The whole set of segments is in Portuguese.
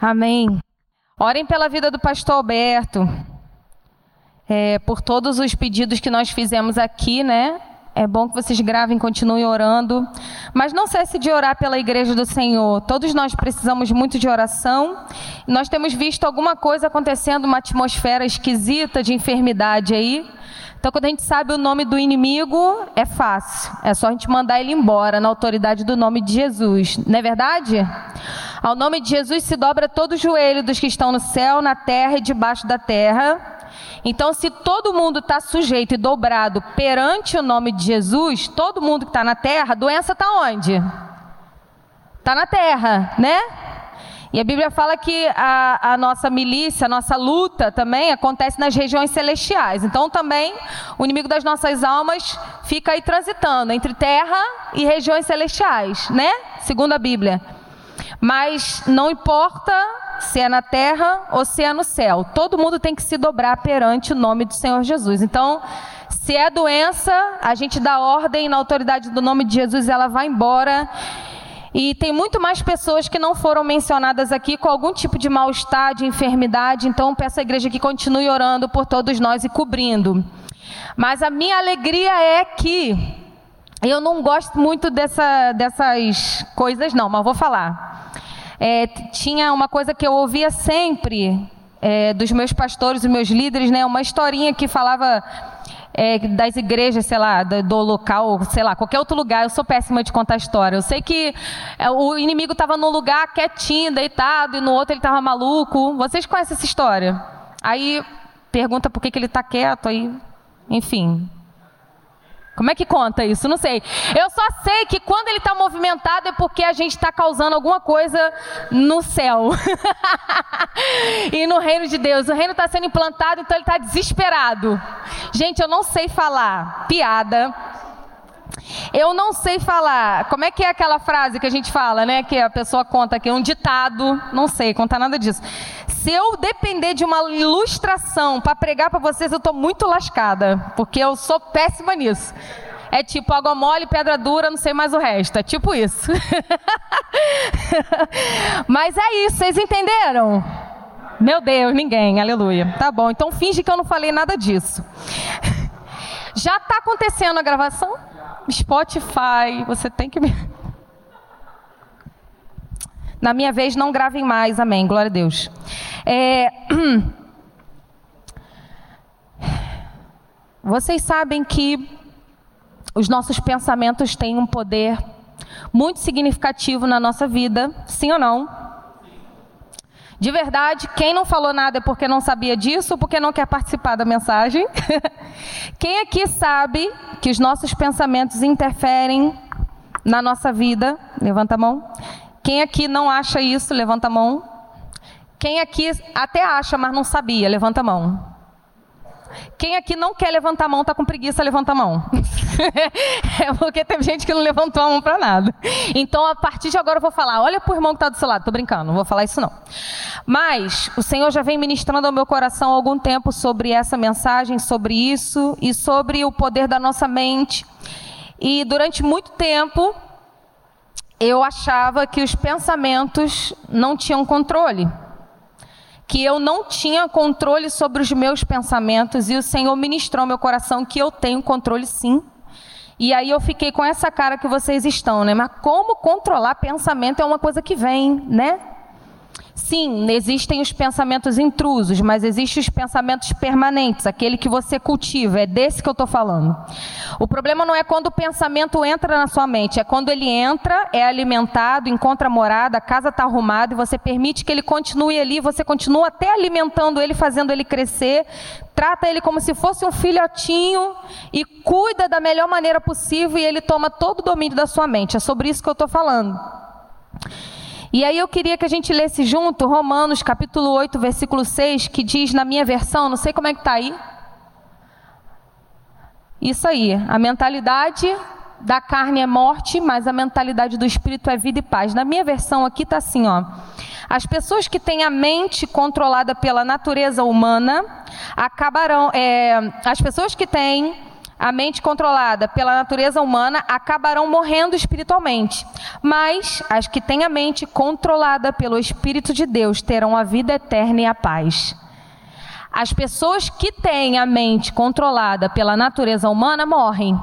Amém. Orem pela vida do pastor Alberto, é, por todos os pedidos que nós fizemos aqui, né? É bom que vocês gravem, continuem orando. Mas não cesse de orar pela igreja do Senhor. Todos nós precisamos muito de oração. Nós temos visto alguma coisa acontecendo, uma atmosfera esquisita de enfermidade aí. Então, quando a gente sabe o nome do inimigo, é fácil. É só a gente mandar ele embora na autoridade do nome de Jesus. Não é verdade? Ao nome de Jesus se dobra todo o joelho dos que estão no céu, na terra e debaixo da terra. Então, se todo mundo está sujeito e dobrado perante o nome de Jesus, todo mundo que está na terra, a doença está onde? Está na terra, né? E a Bíblia fala que a, a, nossa milícia, a nossa luta também acontece nas regiões celestiais. Então também o inimigo das nossas almas fica aí transitando entre terra e regiões celestiais, né? Segundo a Bíblia. Mas não importa se é na terra ou se é no céu, todo mundo tem que se dobrar perante o nome do Senhor Jesus. Então, se é doença, a gente dá ordem na autoridade do nome de Jesus, ela vai embora. E tem muito mais pessoas que não foram mencionadas aqui com algum tipo de mal-estar, de enfermidade. Então, peço à igreja que continue orando por todos nós e cobrindo. Mas a minha alegria é que eu não gosto muito dessa, dessas coisas, não, mas vou falar. É, tinha uma coisa que eu ouvia sempre é, dos meus pastores, dos meus líderes, né? Uma historinha que falava é, das igrejas, sei lá, do, do, local, sei lá, qualquer outro lugar. Eu sou péssima de contar história. Eu sei que é, o inimigo estava num lugar quietinho, deitado, e no outro ele estava maluco. Vocês conhecem essa história? Aí pergunta por que, que ele está quieto, aí, enfim, como é que conta isso? Não sei. Eu só sei que quando ele está movimentado é porque a gente está causando alguma coisa no céu e no reino de Deus. O reino está sendo implantado, então ele está desesperado. Gente, eu não sei falar piada. Eu não sei falar. Como é que é aquela frase que a gente fala, né? Que a pessoa conta aqui, um ditado. Não sei contar nada disso. Se eu depender de uma ilustração para pregar para vocês, eu estou muito lascada, porque eu sou péssima nisso. É tipo água mole, pedra dura, não sei mais o resto. É tipo isso. Mas é isso, vocês entenderam? Meu Deus, ninguém, aleluia. Tá bom, então finge que eu não falei nada disso. Já está acontecendo a gravação? Spotify, você tem que. Na minha vez, não gravem mais, amém, glória a Deus. É... Vocês sabem que os nossos pensamentos têm um poder muito significativo na nossa vida, sim ou não? De verdade, quem não falou nada é porque não sabia disso porque não quer participar da mensagem. quem aqui sabe que os nossos pensamentos interferem na nossa vida? Levanta a mão. Quem aqui não acha isso? Levanta a mão. Quem aqui até acha, mas não sabia? Levanta a mão. Quem aqui não quer levantar a mão, está com preguiça, levanta a mão. é porque tem gente que não levantou a mão para nada. Então, a partir de agora, eu vou falar: olha para o irmão que está do seu lado. Estou brincando, não vou falar isso não. Mas o Senhor já vem ministrando ao meu coração há algum tempo sobre essa mensagem, sobre isso e sobre o poder da nossa mente. E durante muito tempo, eu achava que os pensamentos não tinham controle que eu não tinha controle sobre os meus pensamentos e o Senhor ministrou meu coração que eu tenho controle sim. E aí eu fiquei com essa cara que vocês estão, né? Mas como controlar pensamento é uma coisa que vem, né? Sim, existem os pensamentos intrusos, mas existem os pensamentos permanentes, aquele que você cultiva, é desse que eu estou falando. O problema não é quando o pensamento entra na sua mente, é quando ele entra, é alimentado, encontra morada, a casa está arrumada e você permite que ele continue ali, você continua até alimentando ele, fazendo ele crescer, trata ele como se fosse um filhotinho e cuida da melhor maneira possível e ele toma todo o domínio da sua mente. É sobre isso que eu estou falando. E aí eu queria que a gente lesse junto Romanos capítulo 8, versículo 6, que diz na minha versão, não sei como é que está aí. Isso aí, a mentalidade da carne é morte, mas a mentalidade do espírito é vida e paz. Na minha versão aqui está assim, ó. As pessoas que têm a mente controlada pela natureza humana acabarão. É, as pessoas que têm a mente controlada pela natureza humana acabarão morrendo espiritualmente. Mas as que têm a mente controlada pelo Espírito de Deus terão a vida eterna e a paz. As pessoas que têm a mente controlada pela natureza humana morrem.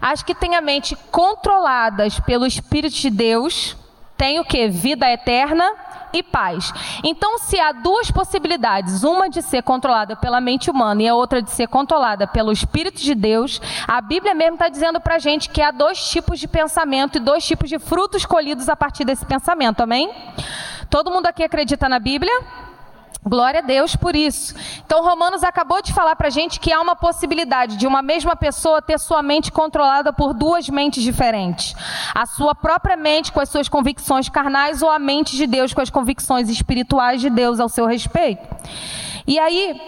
As que têm a mente controladas pelo Espírito de Deus têm o que? Vida eterna e paz. Então, se há duas possibilidades, uma de ser controlada pela mente humana e a outra de ser controlada pelo Espírito de Deus, a Bíblia mesmo está dizendo para a gente que há dois tipos de pensamento e dois tipos de frutos colhidos a partir desse pensamento, amém? Todo mundo aqui acredita na Bíblia? Glória a Deus por isso. Então, Romanos acabou de falar para a gente que há uma possibilidade de uma mesma pessoa ter sua mente controlada por duas mentes diferentes: a sua própria mente com as suas convicções carnais ou a mente de Deus com as convicções espirituais de Deus ao seu respeito. E aí,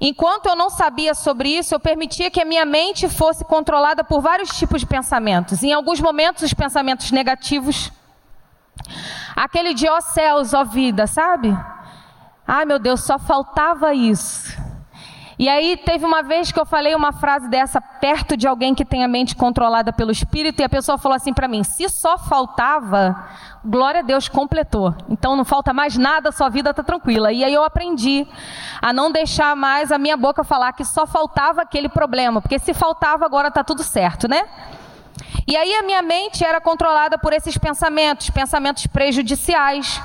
enquanto eu não sabia sobre isso, eu permitia que a minha mente fosse controlada por vários tipos de pensamentos. Em alguns momentos, os pensamentos negativos, aquele de ó céus, ó vida, sabe? Ai meu Deus, só faltava isso. E aí teve uma vez que eu falei uma frase dessa perto de alguém que tem a mente controlada pelo Espírito e a pessoa falou assim para mim: se só faltava, glória a Deus completou. Então não falta mais nada, sua vida está tranquila. E aí eu aprendi a não deixar mais a minha boca falar que só faltava aquele problema, porque se faltava agora está tudo certo, né? E aí a minha mente era controlada por esses pensamentos, pensamentos prejudiciais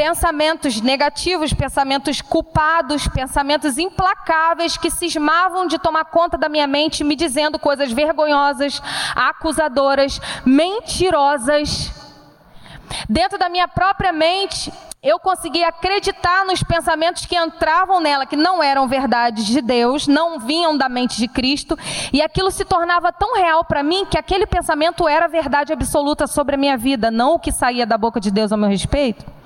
pensamentos negativos, pensamentos culpados, pensamentos implacáveis que cismavam de tomar conta da minha mente, me dizendo coisas vergonhosas, acusadoras, mentirosas. Dentro da minha própria mente, eu conseguia acreditar nos pensamentos que entravam nela, que não eram verdades de Deus, não vinham da mente de Cristo, e aquilo se tornava tão real para mim que aquele pensamento era verdade absoluta sobre a minha vida, não o que saía da boca de Deus ao meu respeito.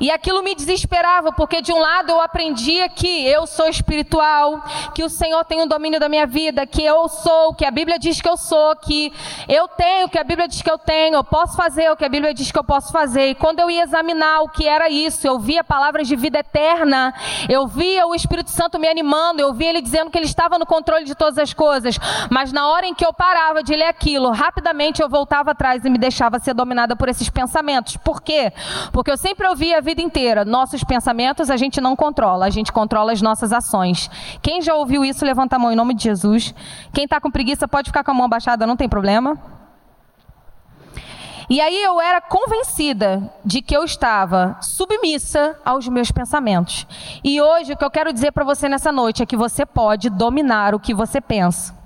E aquilo me desesperava, porque de um lado eu aprendia que eu sou espiritual, que o Senhor tem o domínio da minha vida, que eu sou, que a Bíblia diz que eu sou, que eu tenho o que a Bíblia diz que eu tenho, eu posso fazer o que a Bíblia diz que eu posso fazer. E quando eu ia examinar o que era isso, eu via palavras de vida eterna, eu via o Espírito Santo me animando, eu via ele dizendo que ele estava no controle de todas as coisas. Mas na hora em que eu parava de ler aquilo, rapidamente eu voltava atrás e me deixava ser dominada por esses pensamentos. Por quê? Porque eu sempre ouvia vida inteira. Nossos pensamentos a gente não controla, a gente controla as nossas ações. Quem já ouviu isso, levanta a mão em nome de Jesus. Quem está com preguiça pode ficar com a mão abaixada, não tem problema. E aí eu era convencida de que eu estava submissa aos meus pensamentos. E hoje o que eu quero dizer para você nessa noite é que você pode dominar o que você pensa.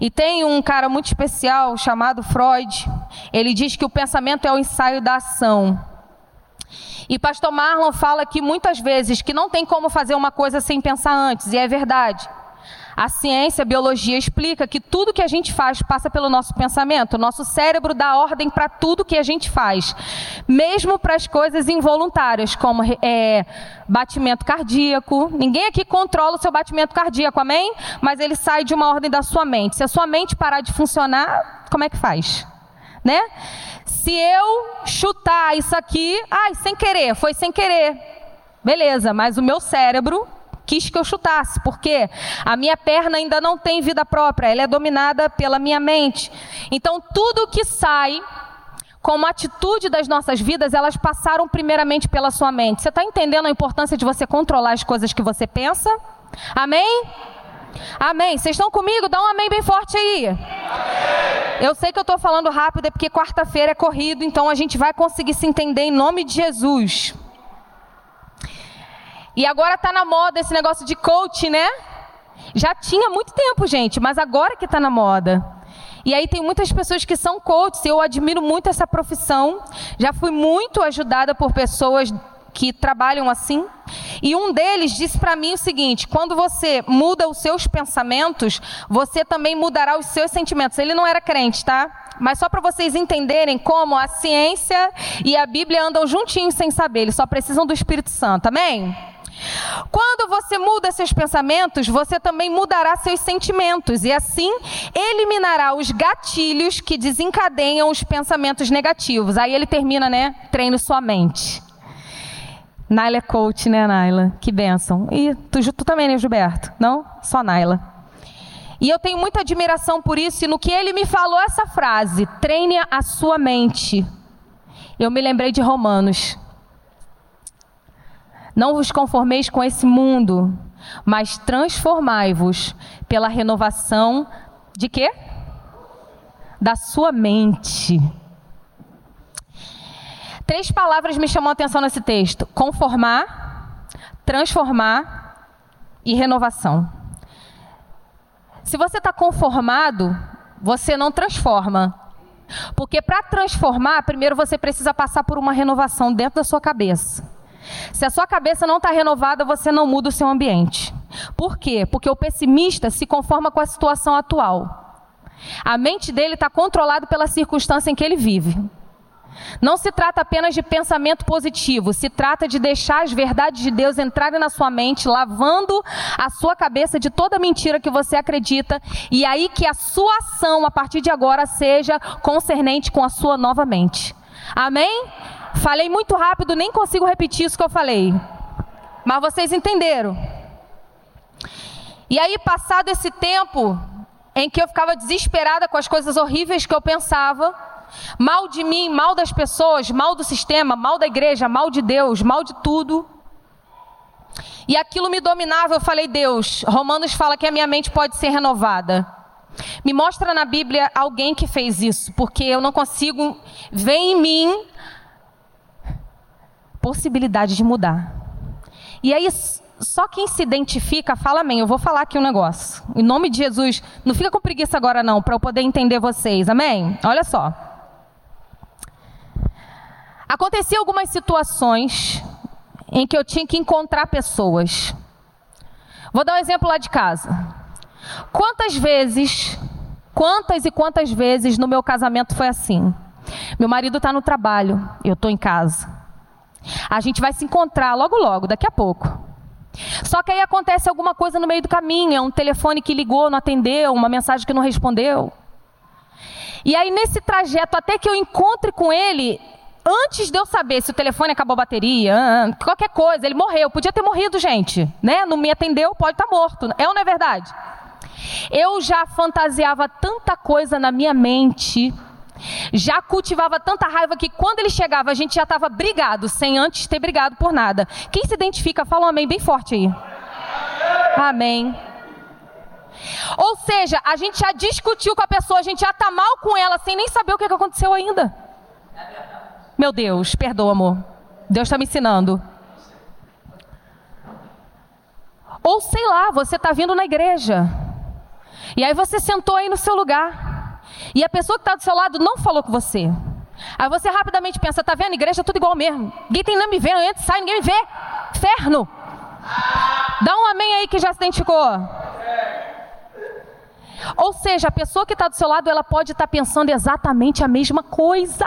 E tem um cara muito especial chamado Freud. Ele diz que o pensamento é o ensaio da ação. E pastor Marlon fala aqui muitas vezes que não tem como fazer uma coisa sem pensar antes, e é verdade. A ciência, a biologia explica que tudo que a gente faz passa pelo nosso pensamento. O nosso cérebro dá ordem para tudo que a gente faz, mesmo para as coisas involuntárias, como é, batimento cardíaco. Ninguém aqui controla o seu batimento cardíaco, amém? Mas ele sai de uma ordem da sua mente. Se a sua mente parar de funcionar, como é que faz? Né? Se eu chutar isso aqui, ai, sem querer, foi sem querer. Beleza, mas o meu cérebro quis que eu chutasse, porque a minha perna ainda não tem vida própria, ela é dominada pela minha mente. Então, tudo que sai como atitude das nossas vidas, elas passaram primeiramente pela sua mente. Você está entendendo a importância de você controlar as coisas que você pensa? Amém? Amém. Vocês estão comigo? Dá um amém bem forte aí. Amém. Eu sei que eu estou falando rápido, é porque quarta-feira é corrido, então a gente vai conseguir se entender em nome de Jesus. E agora está na moda esse negócio de coach, né? Já tinha muito tempo, gente, mas agora que está na moda. E aí tem muitas pessoas que são coaches, eu admiro muito essa profissão. Já fui muito ajudada por pessoas que trabalham assim. E um deles disse para mim o seguinte: quando você muda os seus pensamentos, você também mudará os seus sentimentos. Ele não era crente, tá? Mas só para vocês entenderem como a ciência e a Bíblia andam juntinhos sem saber, eles só precisam do Espírito Santo, amém? Quando você muda seus pensamentos, você também mudará seus sentimentos e assim eliminará os gatilhos que desencadeiam os pensamentos negativos. Aí ele termina, né? Treine sua mente. Naila é coach, né, Naila? Que benção. E tu, tu também, né, Gilberto? Não? Só Naila. E eu tenho muita admiração por isso, e no que ele me falou essa frase, treine a sua mente. Eu me lembrei de Romanos. Não vos conformeis com esse mundo, mas transformai-vos pela renovação de quê? Da sua mente. Três palavras me chamam a atenção nesse texto: conformar, transformar e renovação. Se você está conformado, você não transforma. Porque para transformar, primeiro você precisa passar por uma renovação dentro da sua cabeça. Se a sua cabeça não está renovada, você não muda o seu ambiente. Por quê? Porque o pessimista se conforma com a situação atual. A mente dele está controlada pela circunstância em que ele vive. Não se trata apenas de pensamento positivo, se trata de deixar as verdades de Deus entrarem na sua mente, lavando a sua cabeça de toda mentira que você acredita, e aí que a sua ação a partir de agora seja concernente com a sua nova mente. Amém? Falei muito rápido, nem consigo repetir isso que eu falei. Mas vocês entenderam. E aí, passado esse tempo em que eu ficava desesperada com as coisas horríveis que eu pensava, mal de mim, mal das pessoas, mal do sistema, mal da igreja, mal de Deus, mal de tudo. E aquilo me dominava, eu falei, Deus, Romanos fala que a minha mente pode ser renovada. Me mostra na Bíblia alguém que fez isso, porque eu não consigo ver em mim possibilidade de mudar. E aí, só quem se identifica, fala amém. Eu vou falar aqui um negócio. Em nome de Jesus, não fica com preguiça agora não, para eu poder entender vocês. Amém? Olha só. Acontecia algumas situações em que eu tinha que encontrar pessoas. Vou dar um exemplo lá de casa. Quantas vezes, quantas e quantas vezes no meu casamento foi assim? Meu marido está no trabalho, eu estou em casa. A gente vai se encontrar logo, logo, daqui a pouco. Só que aí acontece alguma coisa no meio do caminho, é um telefone que ligou, não atendeu, uma mensagem que não respondeu. E aí nesse trajeto, até que eu encontre com ele, antes de eu saber se o telefone acabou a bateria, qualquer coisa, ele morreu. Podia ter morrido, gente, né? Não me atendeu, pode estar tá morto. É ou não é verdade? Eu já fantasiava tanta coisa na minha mente já cultivava tanta raiva que quando ele chegava a gente já estava brigado, sem antes ter brigado por nada. Quem se identifica, fala um amém bem forte aí. Amém. Ou seja, a gente já discutiu com a pessoa, a gente já está mal com ela sem nem saber o que aconteceu ainda. Meu Deus, perdoa, amor. Deus está me ensinando. Ou sei lá, você está vindo na igreja. E aí você sentou aí no seu lugar. E a pessoa que está do seu lado não falou com você. Aí você rapidamente pensa, tá vendo? Igreja é tudo igual mesmo. Ninguém tem nem me ver, eu entro, sai, ninguém me vê. Inferno. Dá um amém aí que já se identificou. Ou seja, a pessoa que está do seu lado, ela pode estar tá pensando exatamente a mesma coisa.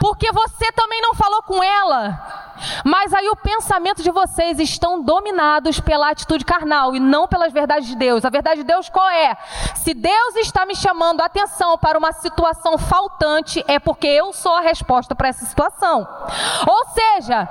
Porque você também não falou com ela. Mas aí o pensamento de vocês estão dominados pela atitude carnal e não pelas verdades de Deus. A verdade de Deus qual é? Se Deus está me chamando a atenção para uma situação faltante, é porque eu sou a resposta para essa situação. Ou seja,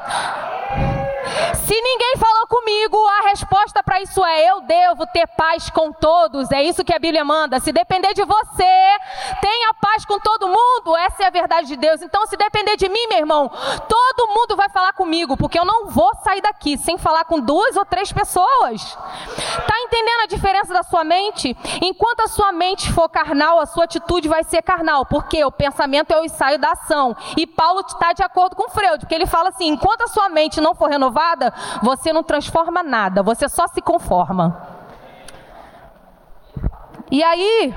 se ninguém falou comigo, a resposta para isso é: eu devo ter paz com todos. É isso que a Bíblia manda. Se depender de você, tenha paz com todo mundo. Essa é a verdade de Deus. Então, se depender de mim, meu irmão, todo mundo vai falar comigo, porque eu não vou sair daqui sem falar com duas ou três pessoas. Tá entendendo a diferença da sua mente? Enquanto a sua mente for carnal, a sua atitude vai ser carnal, porque o pensamento é o ensaio da ação. E Paulo está de acordo com Freud, porque ele fala assim: enquanto a sua mente não for renovada, renovada, você não transforma nada, você só se conforma. E aí,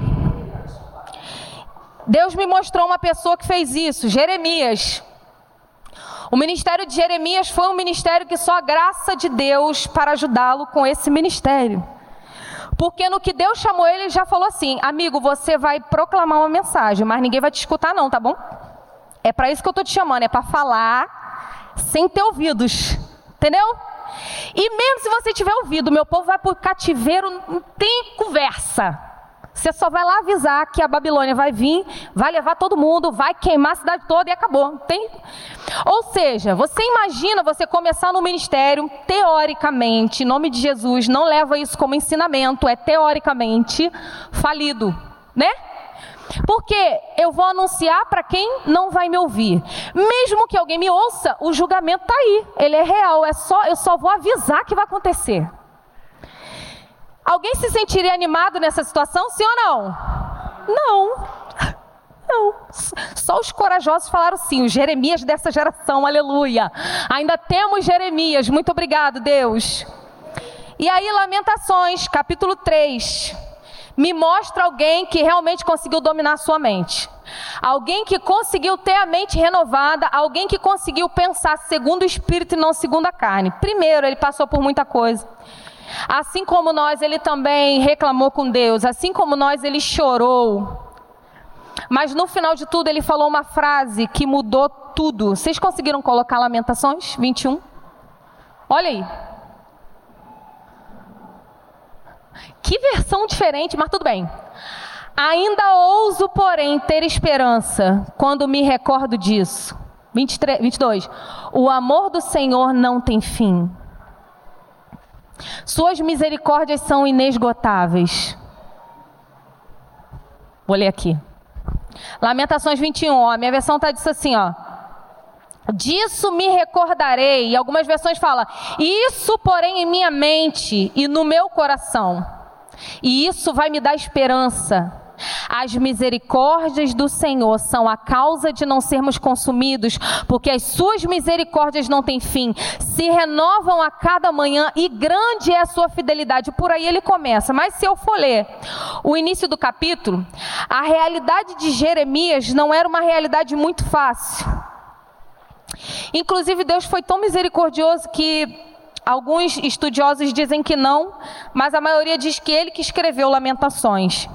Deus me mostrou uma pessoa que fez isso, Jeremias. O ministério de Jeremias foi um ministério que só a graça de Deus para ajudá-lo com esse ministério. Porque no que Deus chamou ele, ele já falou assim: amigo, você vai proclamar uma mensagem, mas ninguém vai te escutar, não, tá bom? É para isso que eu estou te chamando, é para falar sem ter ouvidos. Entendeu? E mesmo se você tiver ouvido, meu povo vai por cativeiro, não tem conversa. Você só vai lá avisar que a Babilônia vai vir, vai levar todo mundo, vai queimar a cidade toda e acabou. Tem? Ou seja, você imagina você começar no ministério, teoricamente, em nome de Jesus, não leva isso como ensinamento, é teoricamente falido, né? Porque eu vou anunciar para quem não vai me ouvir. Mesmo que alguém me ouça, o julgamento está aí. Ele é real. É só, eu só vou avisar que vai acontecer. Alguém se sentiria animado nessa situação, sim ou não? Não. Não. Só os corajosos falaram sim, os Jeremias dessa geração, aleluia. Ainda temos Jeremias, muito obrigado, Deus. E aí, Lamentações, capítulo 3. Me mostra alguém que realmente conseguiu dominar sua mente. Alguém que conseguiu ter a mente renovada, alguém que conseguiu pensar segundo o espírito e não segundo a carne. Primeiro, ele passou por muita coisa. Assim como nós, ele também reclamou com Deus. Assim como nós, ele chorou. Mas no final de tudo, ele falou uma frase que mudou tudo. Vocês conseguiram colocar Lamentações 21? Olha aí. Que versão diferente, mas tudo bem. Ainda ouso, porém, ter esperança quando me recordo disso. 23, 22. O amor do Senhor não tem fim. Suas misericórdias são inesgotáveis. Vou ler aqui. Lamentações 21, ó, a minha versão está disso assim, ó. Disso me recordarei. E algumas versões falam: Isso, porém, em minha mente e no meu coração. E isso vai me dar esperança. As misericórdias do Senhor são a causa de não sermos consumidos, porque as suas misericórdias não têm fim, se renovam a cada manhã e grande é a sua fidelidade. Por aí ele começa. Mas se eu for ler o início do capítulo, a realidade de Jeremias não era uma realidade muito fácil. Inclusive, Deus foi tão misericordioso que Alguns estudiosos dizem que não, mas a maioria diz que ele que escreveu Lamentações.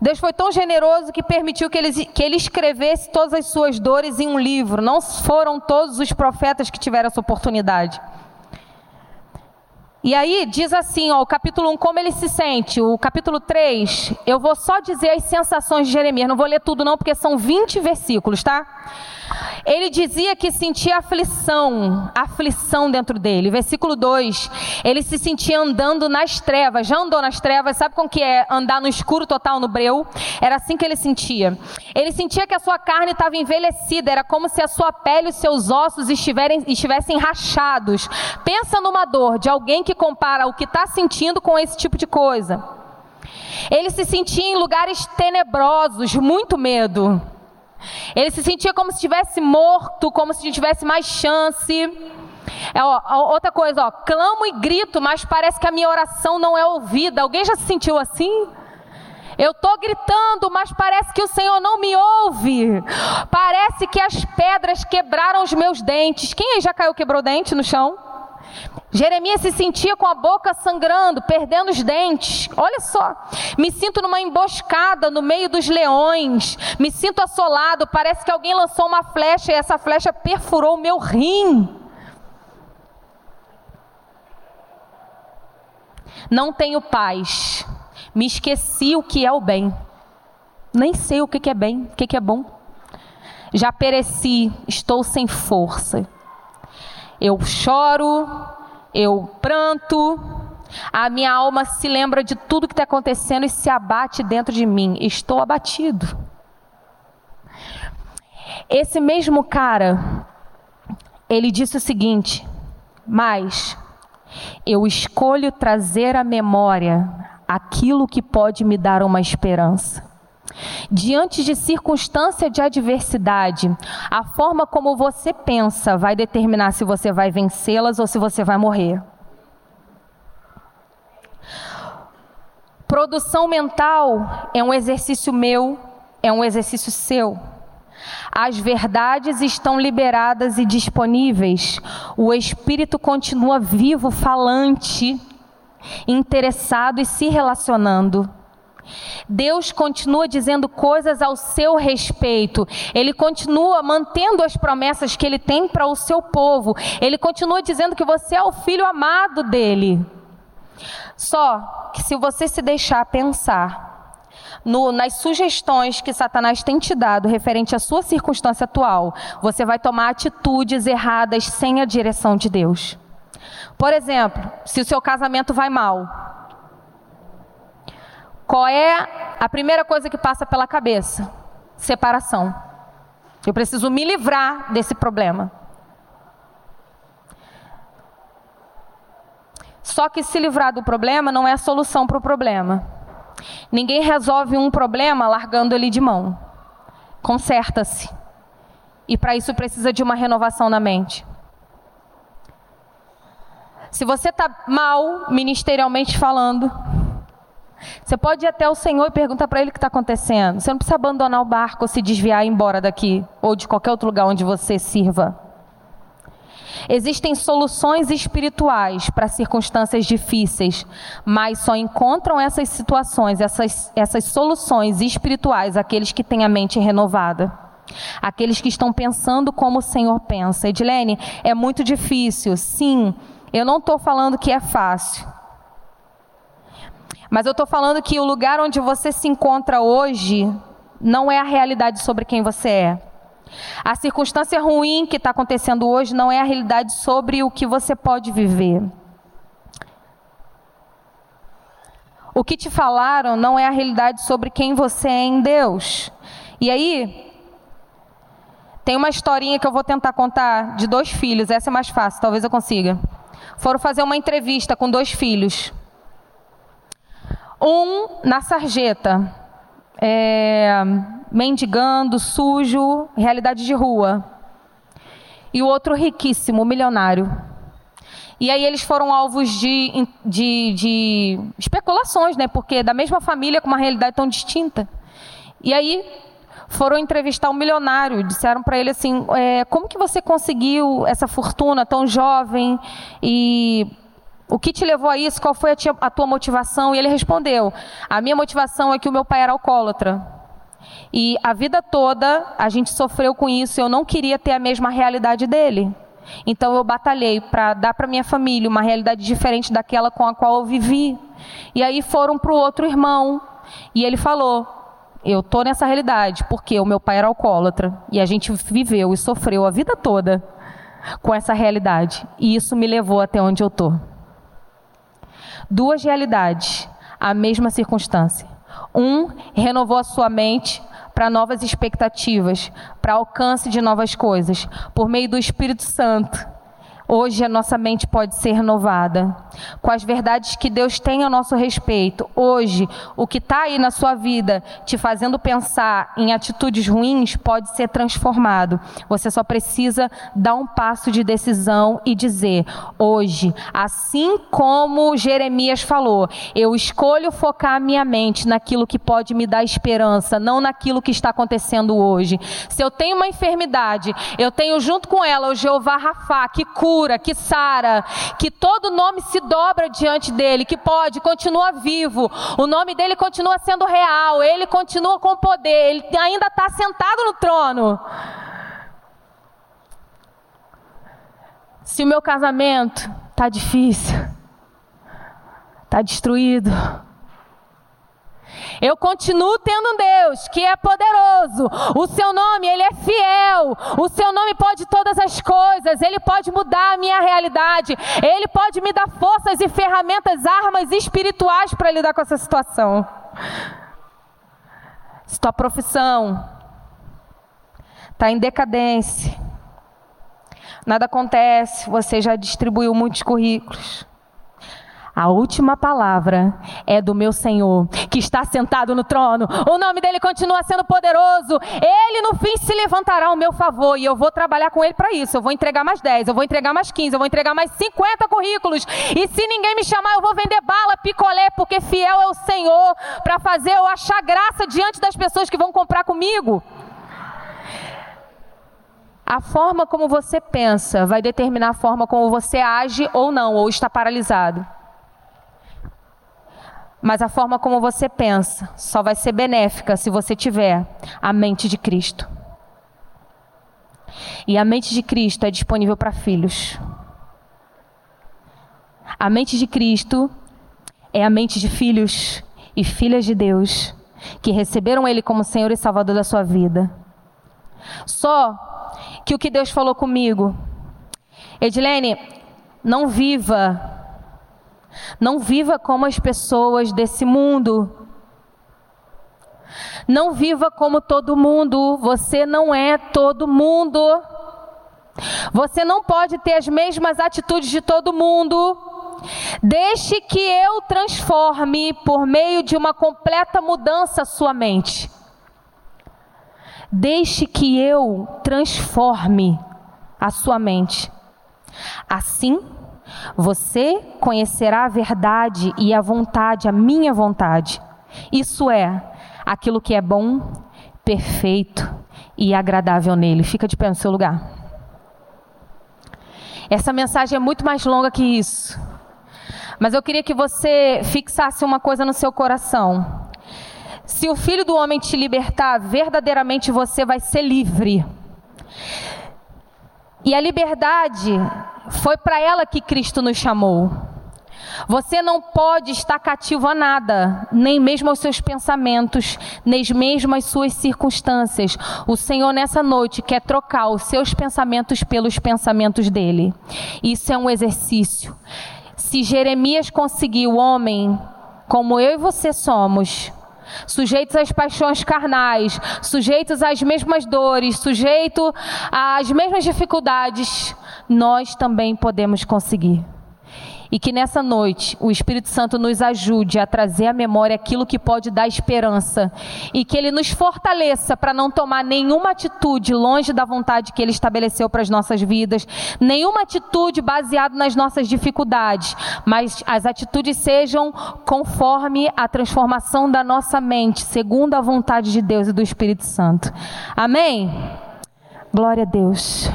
Deus foi tão generoso que permitiu que ele, que ele escrevesse todas as suas dores em um livro. Não foram todos os profetas que tiveram essa oportunidade. E aí diz assim, ó, o capítulo 1, como ele se sente. O capítulo 3, eu vou só dizer as sensações de Jeremias, não vou ler tudo não, porque são 20 versículos, tá? Ele dizia que sentia aflição, aflição dentro dele. Versículo 2, ele se sentia andando nas trevas. Já andou nas trevas, sabe como que é andar no escuro total no breu? Era assim que ele sentia. Ele sentia que a sua carne estava envelhecida, era como se a sua pele e os seus ossos estiverem, estivessem rachados. Pensa numa dor de alguém que compara o que está sentindo com esse tipo de coisa. Ele se sentia em lugares tenebrosos, muito medo. Ele se sentia como se estivesse morto, como se tivesse mais chance. É, ó, outra coisa, ó, clamo e grito, mas parece que a minha oração não é ouvida. Alguém já se sentiu assim? Eu estou gritando, mas parece que o Senhor não me ouve. Parece que as pedras quebraram os meus dentes. Quem aí já caiu, quebrou dente no chão? Jeremias se sentia com a boca sangrando, perdendo os dentes. Olha só, me sinto numa emboscada no meio dos leões, me sinto assolado. Parece que alguém lançou uma flecha e essa flecha perfurou o meu rim. Não tenho paz, me esqueci o que é o bem, nem sei o que é bem, o que é bom. Já pereci, estou sem força. Eu choro, eu pranto, a minha alma se lembra de tudo que está acontecendo e se abate dentro de mim. Estou abatido. Esse mesmo cara, ele disse o seguinte: Mas eu escolho trazer à memória aquilo que pode me dar uma esperança. Diante de circunstância de adversidade, a forma como você pensa vai determinar se você vai vencê-las ou se você vai morrer. Produção mental é um exercício meu, é um exercício seu. As verdades estão liberadas e disponíveis. O espírito continua vivo, falante, interessado e se relacionando. Deus continua dizendo coisas ao seu respeito. Ele continua mantendo as promessas que ele tem para o seu povo. Ele continua dizendo que você é o filho amado dele. Só que se você se deixar pensar, no, nas sugestões que Satanás tem te dado referente à sua circunstância atual, você vai tomar atitudes erradas sem a direção de Deus. Por exemplo, se o seu casamento vai mal, qual é a primeira coisa que passa pela cabeça? Separação. Eu preciso me livrar desse problema. Só que se livrar do problema não é a solução para o problema. Ninguém resolve um problema largando ele de mão. Conserta-se. E para isso precisa de uma renovação na mente. Se você está mal, ministerialmente falando, você pode ir até o Senhor e perguntar para Ele o que está acontecendo. Você não precisa abandonar o barco ou se desviar e ir embora daqui, ou de qualquer outro lugar onde você sirva. Existem soluções espirituais para circunstâncias difíceis, mas só encontram essas situações, essas, essas soluções espirituais, aqueles que têm a mente renovada. Aqueles que estão pensando como o Senhor pensa. Edilene, é muito difícil. Sim, eu não estou falando que é fácil. Mas eu estou falando que o lugar onde você se encontra hoje não é a realidade sobre quem você é. A circunstância ruim que está acontecendo hoje não é a realidade sobre o que você pode viver. O que te falaram não é a realidade sobre quem você é em Deus. E aí, tem uma historinha que eu vou tentar contar de dois filhos, essa é mais fácil, talvez eu consiga. Foram fazer uma entrevista com dois filhos. Um na sarjeta, é, mendigando, sujo, realidade de rua. E o outro riquíssimo, milionário. E aí eles foram alvos de, de, de especulações, né? Porque da mesma família com uma realidade tão distinta. E aí foram entrevistar um milionário, disseram para ele assim, é, como que você conseguiu essa fortuna tão jovem e o que te levou a isso? Qual foi a, tia, a tua motivação? E ele respondeu: A minha motivação é que o meu pai era alcoólatra. E a vida toda a gente sofreu com isso. Eu não queria ter a mesma realidade dele. Então eu batalhei para dar para minha família uma realidade diferente daquela com a qual eu vivi. E aí foram para o outro irmão. E ele falou: Eu tô nessa realidade porque o meu pai era alcoólatra. E a gente viveu e sofreu a vida toda com essa realidade. E isso me levou até onde eu tô. Duas realidades, a mesma circunstância. Um renovou a sua mente para novas expectativas, para alcance de novas coisas, por meio do Espírito Santo Hoje a nossa mente pode ser renovada com as verdades que Deus tem a nosso respeito. Hoje, o que está aí na sua vida te fazendo pensar em atitudes ruins pode ser transformado. Você só precisa dar um passo de decisão e dizer: hoje, assim como Jeremias falou, eu escolho focar a minha mente naquilo que pode me dar esperança, não naquilo que está acontecendo hoje. Se eu tenho uma enfermidade, eu tenho junto com ela o Jeová Rafá, que cura cura, que sara, que todo nome se dobra diante dele, que pode, continua vivo, o nome dele continua sendo real, ele continua com poder, ele ainda está sentado no trono. Se o meu casamento está difícil, está destruído, eu continuo tendo um Deus que é poderoso. O seu nome, ele é fiel. O seu nome pode todas as coisas. Ele pode mudar a minha realidade. Ele pode me dar forças e ferramentas, armas espirituais para lidar com essa situação. Se tua profissão está em decadência, nada acontece, você já distribuiu muitos currículos. A última palavra é do meu Senhor, que está sentado no trono. O nome dele continua sendo poderoso. Ele no fim se levantará ao meu favor e eu vou trabalhar com ele para isso. Eu vou entregar mais 10, eu vou entregar mais 15, eu vou entregar mais 50 currículos. E se ninguém me chamar, eu vou vender bala, picolé, porque fiel é o Senhor para fazer eu achar graça diante das pessoas que vão comprar comigo. A forma como você pensa vai determinar a forma como você age ou não, ou está paralisado. Mas a forma como você pensa só vai ser benéfica se você tiver a mente de Cristo. E a mente de Cristo é disponível para filhos. A mente de Cristo é a mente de filhos e filhas de Deus. que receberam Ele como Senhor e Salvador da sua vida. Só que o que Deus falou comigo, Edilene, não viva, não viva como as pessoas desse mundo. Não viva como todo mundo, você não é todo mundo. Você não pode ter as mesmas atitudes de todo mundo. Deixe que eu transforme por meio de uma completa mudança sua mente. Deixe que eu transforme a sua mente. Assim, você conhecerá a verdade e a vontade, a minha vontade. Isso é aquilo que é bom, perfeito e agradável nele. Fica de pé no seu lugar. Essa mensagem é muito mais longa que isso. Mas eu queria que você fixasse uma coisa no seu coração. Se o filho do homem te libertar, verdadeiramente você vai ser livre. E a liberdade foi para ela que Cristo nos chamou. Você não pode estar cativo a nada, nem mesmo aos seus pensamentos, nem mesmo às suas circunstâncias. O Senhor, nessa noite, quer trocar os seus pensamentos pelos pensamentos dele. Isso é um exercício. Se Jeremias conseguiu, homem, como eu e você somos, sujeitos às paixões carnais, sujeitos às mesmas dores, sujeito às mesmas dificuldades, nós também podemos conseguir. E que nessa noite o Espírito Santo nos ajude a trazer à memória aquilo que pode dar esperança. E que ele nos fortaleça para não tomar nenhuma atitude longe da vontade que ele estabeleceu para as nossas vidas, nenhuma atitude baseada nas nossas dificuldades, mas as atitudes sejam conforme a transformação da nossa mente, segundo a vontade de Deus e do Espírito Santo. Amém? Glória a Deus.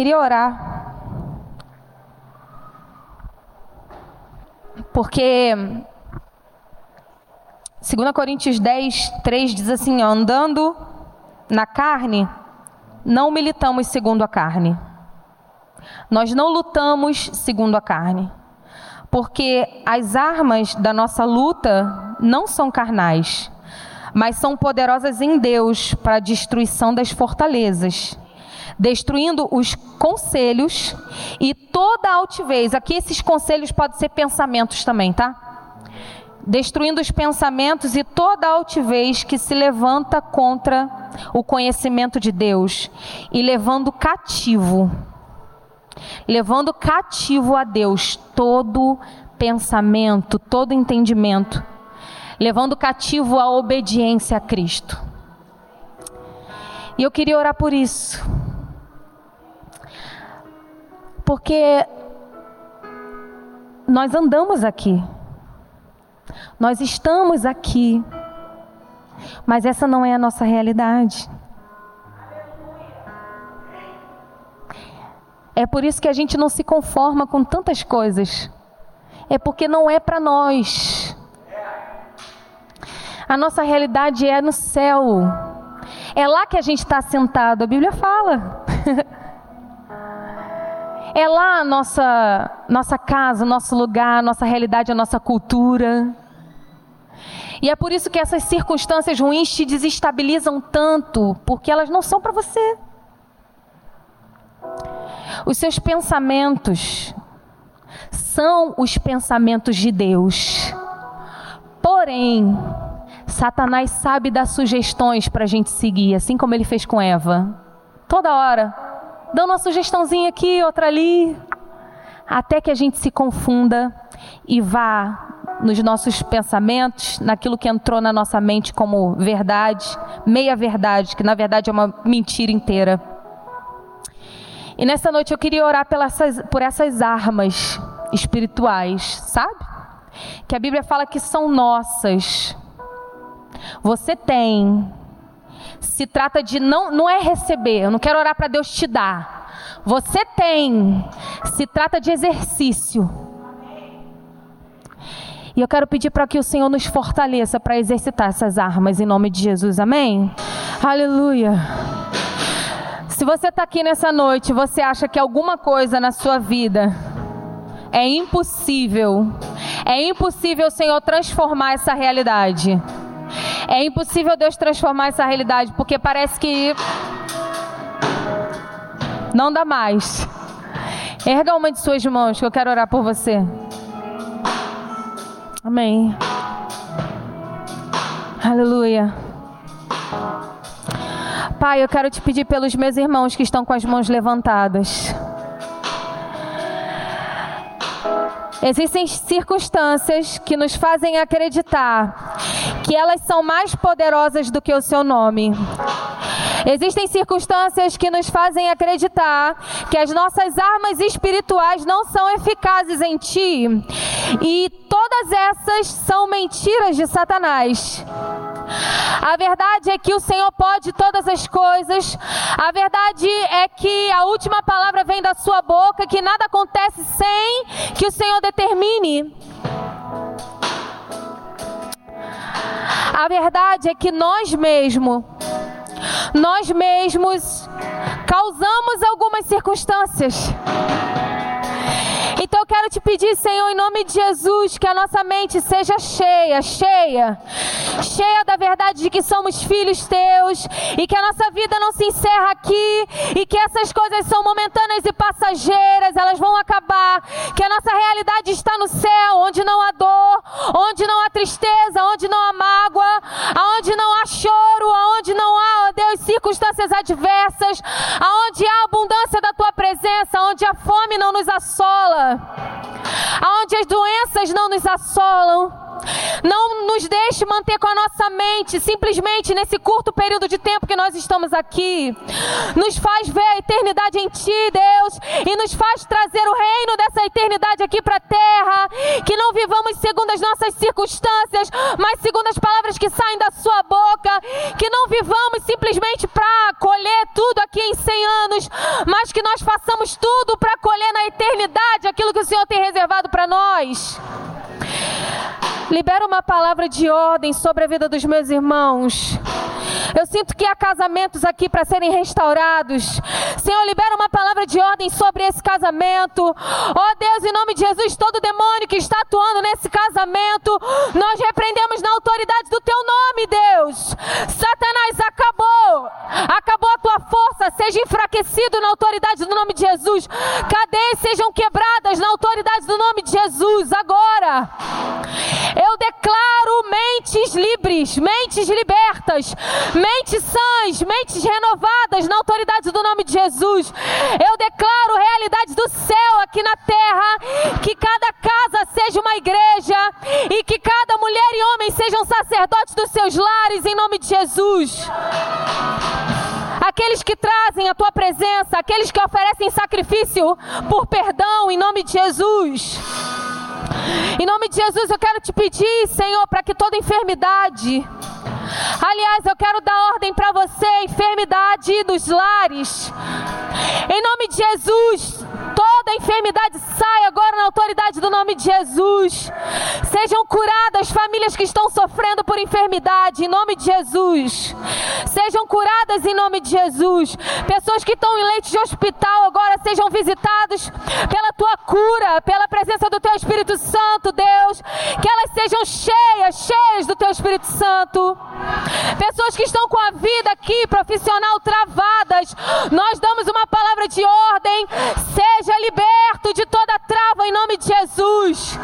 Queria orar. Porque 2 Coríntios 10, 3 diz assim: andando na carne, não militamos segundo a carne. Nós não lutamos segundo a carne. Porque as armas da nossa luta não são carnais, mas são poderosas em Deus para a destruição das fortalezas destruindo os conselhos e toda altivez. Aqui esses conselhos podem ser pensamentos também, tá? Destruindo os pensamentos e toda altivez que se levanta contra o conhecimento de Deus e levando cativo, levando cativo a Deus todo pensamento, todo entendimento, levando cativo a obediência a Cristo. E eu queria orar por isso porque nós andamos aqui, nós estamos aqui, mas essa não é a nossa realidade. É por isso que a gente não se conforma com tantas coisas. É porque não é para nós. A nossa realidade é no céu. É lá que a gente está sentado. A Bíblia fala. É lá a nossa, nossa casa, nosso lugar, nossa realidade, a nossa cultura. E é por isso que essas circunstâncias ruins te desestabilizam tanto, porque elas não são para você. Os seus pensamentos são os pensamentos de Deus. Porém, Satanás sabe dar sugestões para a gente seguir, assim como ele fez com Eva. Toda hora dando uma sugestãozinha aqui, outra ali, até que a gente se confunda e vá nos nossos pensamentos, naquilo que entrou na nossa mente como verdade, meia verdade, que na verdade é uma mentira inteira. E nessa noite eu queria orar por essas armas espirituais, sabe? Que a Bíblia fala que são nossas. Você tem, se trata de não, não é receber. Eu não quero orar para Deus te dar. Você tem. Se trata de exercício. E eu quero pedir para que o Senhor nos fortaleça para exercitar essas armas em nome de Jesus. Amém? Aleluia. Se você está aqui nessa noite, você acha que alguma coisa na sua vida É impossível. É impossível o Senhor transformar essa realidade. É impossível Deus transformar essa realidade, porque parece que não dá mais. Erga uma de suas mãos que eu quero orar por você. Amém. Aleluia. Pai, eu quero te pedir pelos meus irmãos que estão com as mãos levantadas. Existem circunstâncias que nos fazem acreditar que elas são mais poderosas do que o seu nome. Existem circunstâncias que nos fazem acreditar que as nossas armas espirituais não são eficazes em ti. E todas essas são mentiras de Satanás. A verdade é que o Senhor pode todas as coisas. A verdade é que a última palavra vem da sua boca, que nada acontece sem que o Senhor determine. A verdade é que nós mesmos, nós mesmos causamos algumas circunstâncias. Quero te pedir, Senhor, em nome de Jesus, que a nossa mente seja cheia, cheia, cheia da verdade de que somos filhos teus e que a nossa vida não se encerra aqui e que essas coisas são momentâneas e passageiras, elas vão acabar, que a nossa realidade está no céu, onde não há dor, onde não há tristeza, onde não há mágoa, aonde não há choro, aonde não há, Deus, circunstâncias adversas, aonde há abundância da tua presença, onde a fome não nos assola aonde as doenças não nos assolam, não nos deixe manter com a nossa mente simplesmente nesse curto período de tempo que nós estamos aqui. Nos faz ver a eternidade em Ti, Deus, e nos faz trazer o reino dessa eternidade aqui para a terra. Que não vivamos segundo as nossas circunstâncias, mas segundo as palavras que saem da Sua boca. Que não vivamos simplesmente para colher tudo aqui em 100 anos, mas que nós façamos tudo para colher na eternidade aquilo que o Senhor tem reservado para nós. Libera uma palavra de ordem sobre a vida dos meus irmãos. Eu sinto que há casamentos aqui para serem restaurados. Senhor, libera uma palavra de ordem sobre esse casamento. Oh Deus, em nome de Jesus, todo demônio que está atuando nesse casamento, nós repreendemos na autoridade do teu nome, Deus. Satanás acabou. Acabou a tua força. Seja enfraquecido na autoridade do nome de Jesus. Cadeias sejam quebradas na autoridade do nome de Jesus. Agora. Eu declaro mentes livres, mentes libertas, mentes sãs, mentes renovadas na autoridade do nome de Jesus. Eu declaro realidade do céu aqui na terra, que cada casa seja uma igreja e que cada mulher e homem sejam sacerdotes dos seus lares em nome de Jesus. Aqueles que trazem a tua presença, aqueles que oferecem sacrifício por perdão em nome de Jesus. Em nome de Jesus, eu quero te pedir, Senhor, para que toda enfermidade, aliás, eu quero dar ordem para você, enfermidade dos lares. Em nome de Jesus, toda enfermidade sai agora autoridade do nome de Jesus. Sejam curadas famílias que estão sofrendo por enfermidade, em nome de Jesus. Sejam curadas em nome de Jesus. Pessoas que estão em leite de hospital agora sejam visitadas pela tua cura, pela presença do teu Espírito Santo, Deus. Que elas sejam cheias, cheias do teu Espírito Santo. Pessoas que estão com a vida aqui profissional travadas, nós damos uma palavra de ordem. Seja liberto de toda trava em nome de Jesus.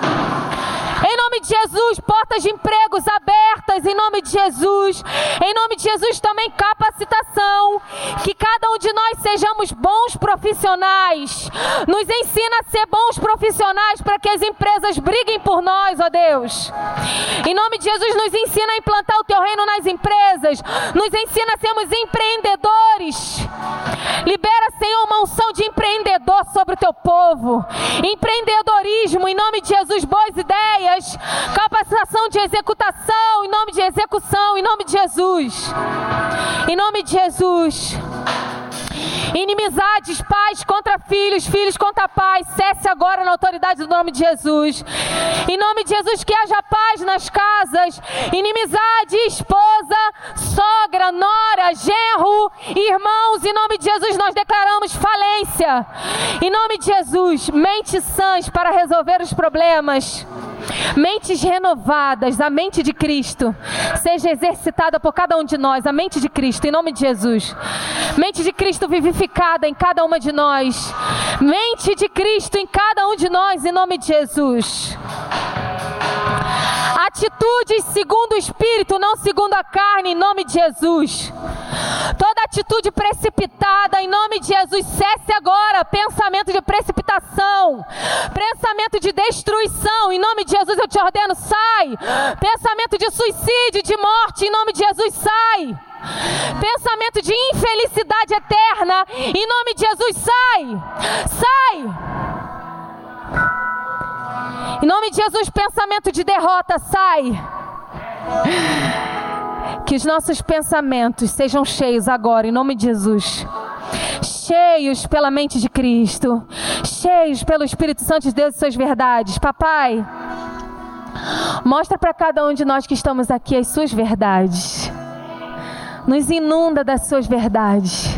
Em nome de Jesus, portas de empregos abertas em nome de Jesus. Em nome de Jesus também capacitação, que cada um de nós sejamos bons profissionais. Nos ensina a ser bons profissionais para que as empresas briguem por nós, ó Deus. Em nome de Jesus, nos ensina a implantar o teu reino nas empresas. Nos ensina a sermos empreendedores. Libera, Senhor, uma unção de empreendedor sobre o teu povo. Empreendedorismo, em nome de Jesus, boas ideias. Capacitação de executação, em nome de execução, em nome de Jesus. Em nome de Jesus. Inimizades, pais contra filhos, filhos contra pais, cesse agora na autoridade do nome de Jesus. Em nome de Jesus, que haja paz nas casas. Inimizade, esposa, sogra, nora, genro. Irmãos, em nome de Jesus, nós declaramos falência. Em nome de Jesus, mentes sãs para resolver os problemas. Mentes renovadas, a mente de Cristo seja exercitada por cada um de nós, a mente de Cristo, em nome de Jesus. Mente de Cristo vivificada em cada uma de nós. Mente de Cristo em cada um de nós, em nome de Jesus. Atitudes segundo o Espírito, não segundo a carne, em nome de Jesus. Toda atitude precipitada, em nome de Jesus, cesse agora. Pensamento de precipitação, pensamento de destruição, em nome de Jesus eu te ordeno, sai. Pensamento de suicídio, de morte, em nome de Jesus, sai. Pensamento de infelicidade eterna, em nome de Jesus, sai. Sai. Em nome de Jesus, pensamento de derrota, sai. Que os nossos pensamentos sejam cheios agora, em nome de Jesus. Cheios pela mente de Cristo, cheios pelo Espírito Santo de Deus e suas verdades. Papai, mostra para cada um de nós que estamos aqui as suas verdades. Nos inunda das suas verdades.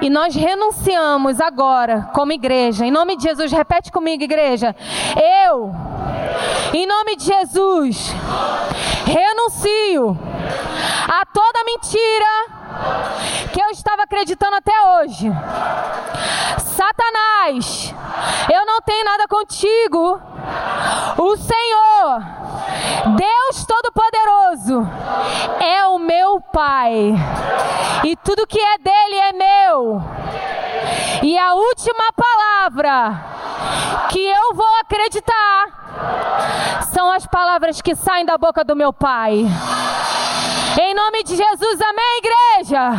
E nós renunciamos agora, como igreja, em nome de Jesus, repete comigo, igreja. Eu, em nome de Jesus, renuncio a toda mentira que eu estava acreditando até hoje. Satanás, eu não tenho nada contigo. O Senhor, Deus Todo-Poderoso, é o meu Pai, e tudo que é dele é meu. E a última palavra que eu vou acreditar são as palavras que saem da boca do meu Pai. Em nome de Jesus, amém, igreja?